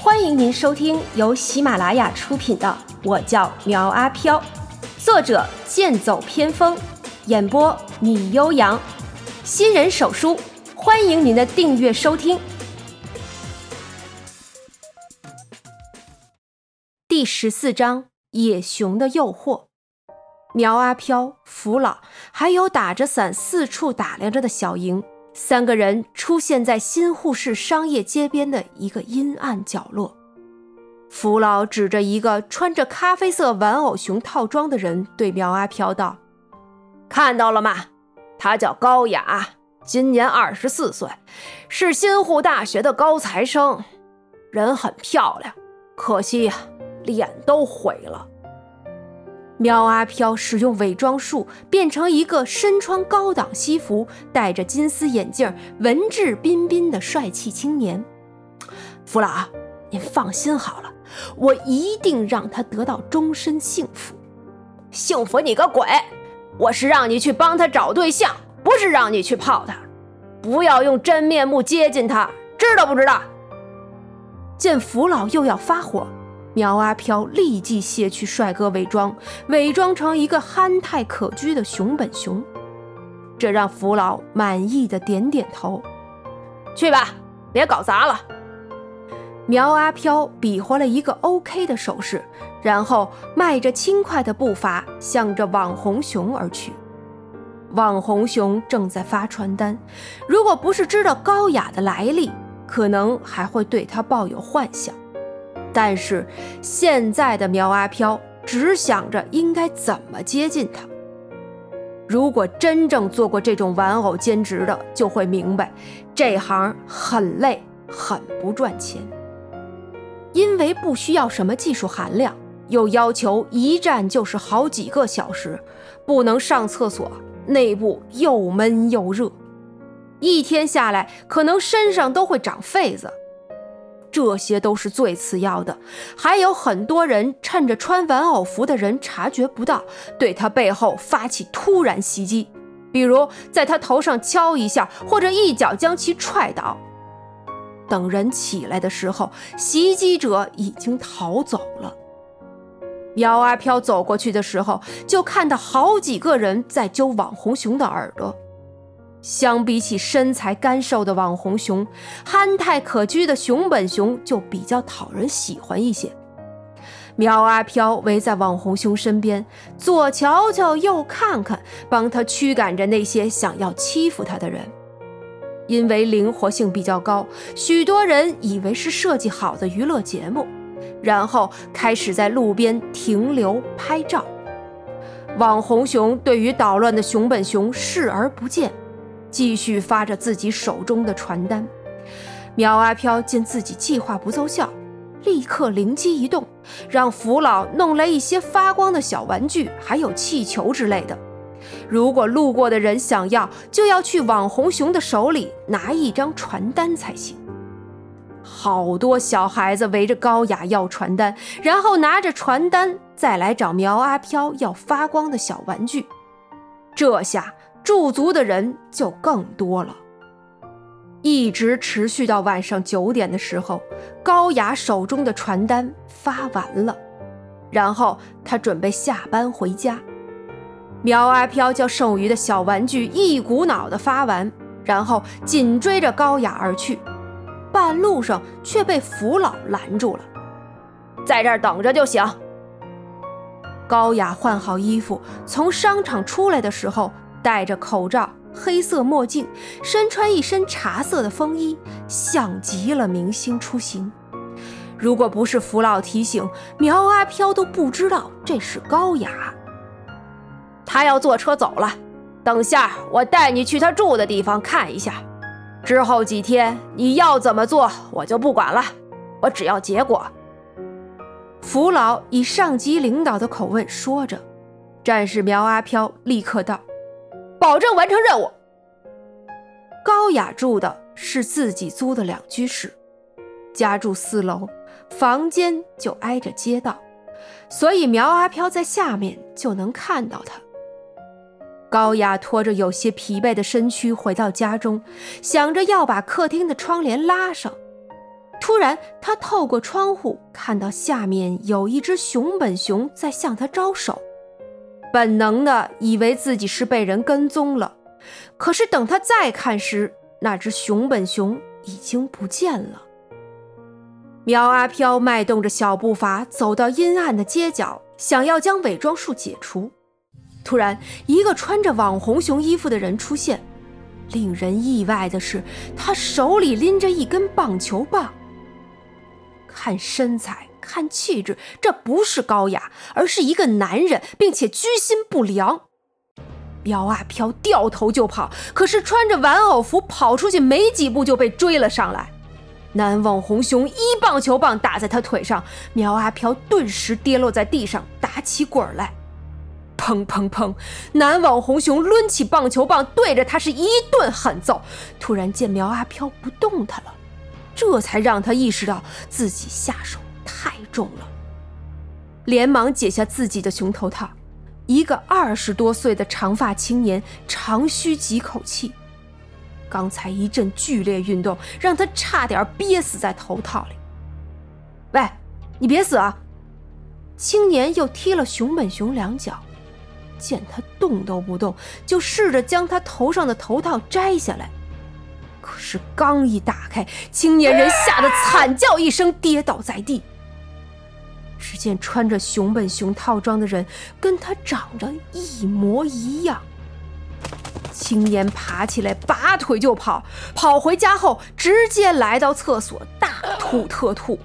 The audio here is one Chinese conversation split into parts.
欢迎您收听由喜马拉雅出品的《我叫苗阿飘》，作者剑走偏锋，演播米悠扬，新人手书，欢迎您的订阅收听。第十四章：野熊的诱惑。苗阿飘、福老还有打着伞四处打量着的小莹。三个人出现在新沪市商业街边的一个阴暗角落。福老指着一个穿着咖啡色玩偶熊套装的人，对苗阿飘道：“看到了吗？他叫高雅，今年二十四岁，是新沪大学的高材生，人很漂亮，可惜呀，脸都毁了。”苗阿飘使用伪装术，变成一个身穿高档西服、戴着金丝眼镜、文质彬彬的帅气青年。福老，您放心好了，我一定让他得到终身幸福。幸福你个鬼！我是让你去帮他找对象，不是让你去泡他。不要用真面目接近他，知道不知道？见福老又要发火。苗阿飘立即卸去帅哥伪装，伪装成一个憨态可掬的熊本熊，这让福老满意的点点头。去吧，别搞砸了。苗阿飘比划了一个 OK 的手势，然后迈着轻快的步伐向着网红熊而去。网红熊正在发传单，如果不是知道高雅的来历，可能还会对他抱有幻想。但是现在的苗阿飘只想着应该怎么接近他。如果真正做过这种玩偶兼职的，就会明白这行很累，很不赚钱。因为不需要什么技术含量，又要求一站就是好几个小时，不能上厕所，内部又闷又热，一天下来可能身上都会长痱子。这些都是最次要的，还有很多人趁着穿玩偶服的人察觉不到，对他背后发起突然袭击，比如在他头上敲一下，或者一脚将其踹倒。等人起来的时候，袭击者已经逃走了。苗阿飘走过去的时候，就看到好几个人在揪网红熊的耳朵。相比起身材干瘦的网红熊，憨态可掬的熊本熊就比较讨人喜欢一些。苗阿飘围在网红熊身边，左瞧瞧，右看看，帮他驱赶着那些想要欺负他的人。因为灵活性比较高，许多人以为是设计好的娱乐节目，然后开始在路边停留拍照。网红熊对于捣乱的熊本熊视而不见。继续发着自己手中的传单。苗阿飘见自己计划不奏效，立刻灵机一动，让福老弄来一些发光的小玩具，还有气球之类的。如果路过的人想要，就要去网红熊的手里拿一张传单才行。好多小孩子围着高雅要传单，然后拿着传单再来找苗阿飘要发光的小玩具。这下。驻足的人就更多了，一直持续到晚上九点的时候，高雅手中的传单发完了，然后他准备下班回家。苗阿飘将剩余的小玩具一股脑的发完，然后紧追着高雅而去，半路上却被福老拦住了，在这儿等着就行。高雅换好衣服，从商场出来的时候。戴着口罩、黑色墨镜，身穿一身茶色的风衣，像极了明星出行。如果不是福老提醒，苗阿飘都不知道这是高雅。他要坐车走了，等下我带你去他住的地方看一下。之后几天你要怎么做，我就不管了，我只要结果。福老以上级领导的口吻说着，战士苗阿飘立刻道。保证完成任务。高雅住的是自己租的两居室，家住四楼，房间就挨着街道，所以苗阿飘在下面就能看到他。高雅拖着有些疲惫的身躯回到家中，想着要把客厅的窗帘拉上，突然，他透过窗户看到下面有一只熊本熊在向他招手，本能的以为自己是被人跟踪了。可是等他再看时，那只熊本熊已经不见了。苗阿飘迈动着小步伐走到阴暗的街角，想要将伪装术解除。突然，一个穿着网红熊衣服的人出现。令人意外的是，他手里拎着一根棒球棒。看身材，看气质，这不是高雅，而是一个男人，并且居心不良。苗阿飘掉头就跑，可是穿着玩偶服跑出去没几步就被追了上来。男网红熊一棒球棒打在他腿上，苗阿飘顿时跌落在地上，打起滚来。砰砰砰！男网红熊抡起棒球棒，对着他是一顿狠揍。突然见苗阿飘不动弹了，这才让他意识到自己下手太重了，连忙解下自己的熊头套。一个二十多岁的长发青年长吁几口气，刚才一阵剧烈运动让他差点憋死在头套里。喂，你别死啊！青年又踢了熊本熊两脚。见他动都不动，就试着将他头上的头套摘下来。可是刚一打开，青年人吓得惨叫一声，跌倒在地。只见穿着熊本熊套装的人跟他长得一模一样。青年爬起来，拔腿就跑。跑回家后，直接来到厕所，大吐特吐。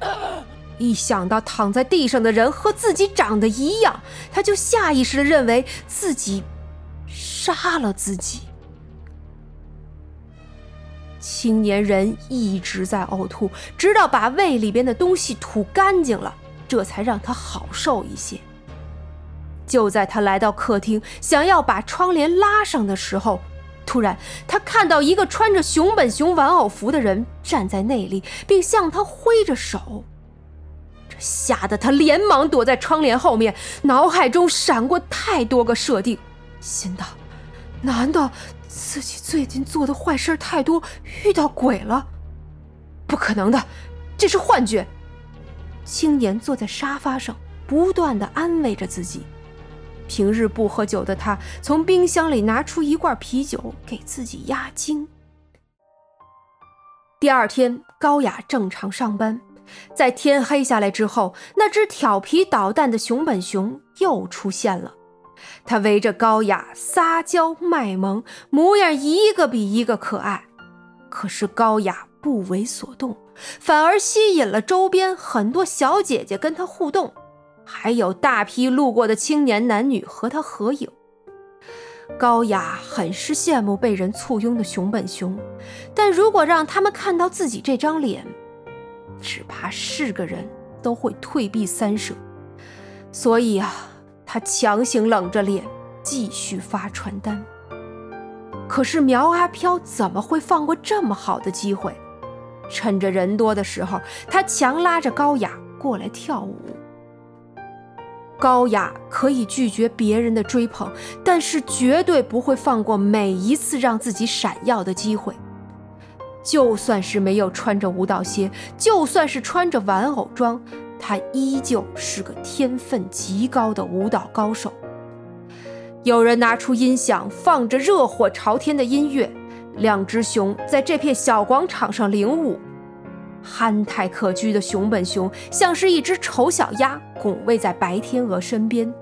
一想到躺在地上的人和自己长得一样，他就下意识的认为自己杀了自己。青年人一直在呕吐，直到把胃里边的东西吐干净了，这才让他好受一些。就在他来到客厅，想要把窗帘拉上的时候，突然他看到一个穿着熊本熊玩偶服的人站在那里，并向他挥着手。这吓得他连忙躲在窗帘后面，脑海中闪过太多个设定，心道：难道自己最近做的坏事太多，遇到鬼了？不可能的，这是幻觉。青年坐在沙发上，不断的安慰着自己。平日不喝酒的他，从冰箱里拿出一罐啤酒给自己压惊。第二天，高雅正常上班。在天黑下来之后，那只调皮捣蛋的熊本熊又出现了。它围着高雅撒娇卖萌，模样一个比一个可爱。可是高雅不为所动，反而吸引了周边很多小姐姐跟他互动，还有大批路过的青年男女和他合影。高雅很是羡慕被人簇拥的熊本熊，但如果让他们看到自己这张脸，只怕是个人都会退避三舍，所以啊，他强行冷着脸继续发传单。可是苗阿飘怎么会放过这么好的机会？趁着人多的时候，他强拉着高雅过来跳舞。高雅可以拒绝别人的追捧，但是绝对不会放过每一次让自己闪耀的机会。就算是没有穿着舞蹈鞋，就算是穿着玩偶装，他依旧是个天分极高的舞蹈高手。有人拿出音响，放着热火朝天的音乐，两只熊在这片小广场上领舞。憨态可掬的熊本熊像是一只丑小鸭，拱卫在白天鹅身边，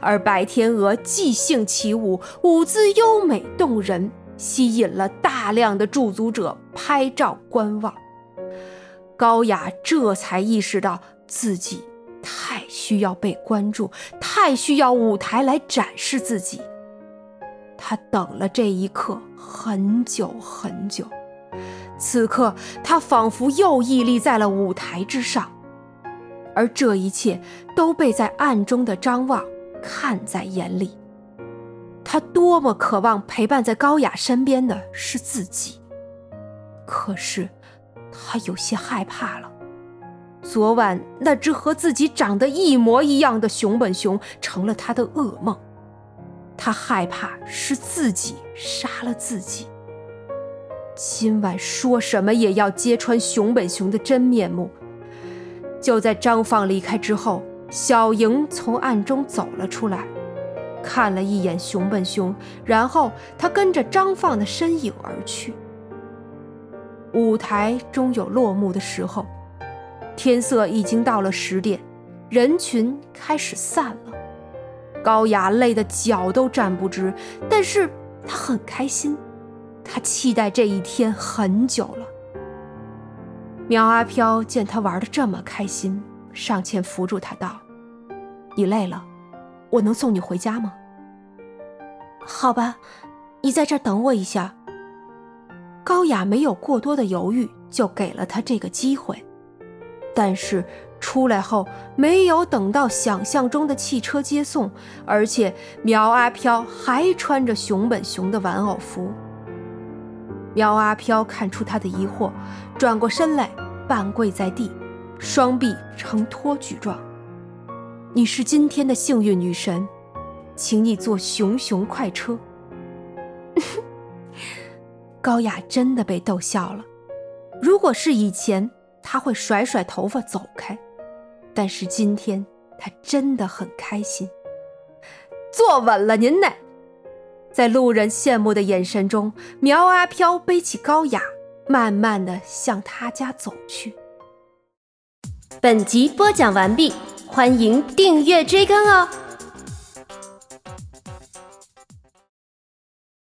而白天鹅即兴起舞，舞姿优美动人。吸引了大量的驻足者拍照观望，高雅这才意识到自己太需要被关注，太需要舞台来展示自己。他等了这一刻很久很久，此刻他仿佛又屹立在了舞台之上，而这一切都被在暗中的张望看在眼里。他多么渴望陪伴在高雅身边的是自己，可是他有些害怕了。昨晚那只和自己长得一模一样的熊本熊成了他的噩梦，他害怕是自己杀了自己。今晚说什么也要揭穿熊本熊的真面目。就在张放离开之后，小莹从暗中走了出来，看了一眼熊本熊，然后他跟着张放的身影而去。舞台终有落幕的时候，天色已经到了十点，人群开始散了。高雅累得脚都站不直，但是她很开心，她期待这一天很久了。苗阿飘见他玩的这么开心，上前扶住他道：“你累了，我能送你回家吗？”“好吧，你在这儿等我一下。”高雅没有过多的犹豫，就给了他这个机会。但是出来后，没有等到想象中的汽车接送，而且苗阿飘还穿着熊本熊的玩偶服。苗阿飘看出他的疑惑，转过身来，半跪在地，双臂呈托举状：“你是今天的幸运女神，请你坐熊熊快车。”高雅真的被逗笑了。如果是以前，他会甩甩头发走开，但是今天他真的很开心。坐稳了，您呢？在路人羡慕的眼神中，苗阿飘背起高雅，慢慢的向他家走去。本集播讲完毕，欢迎订阅追更哦。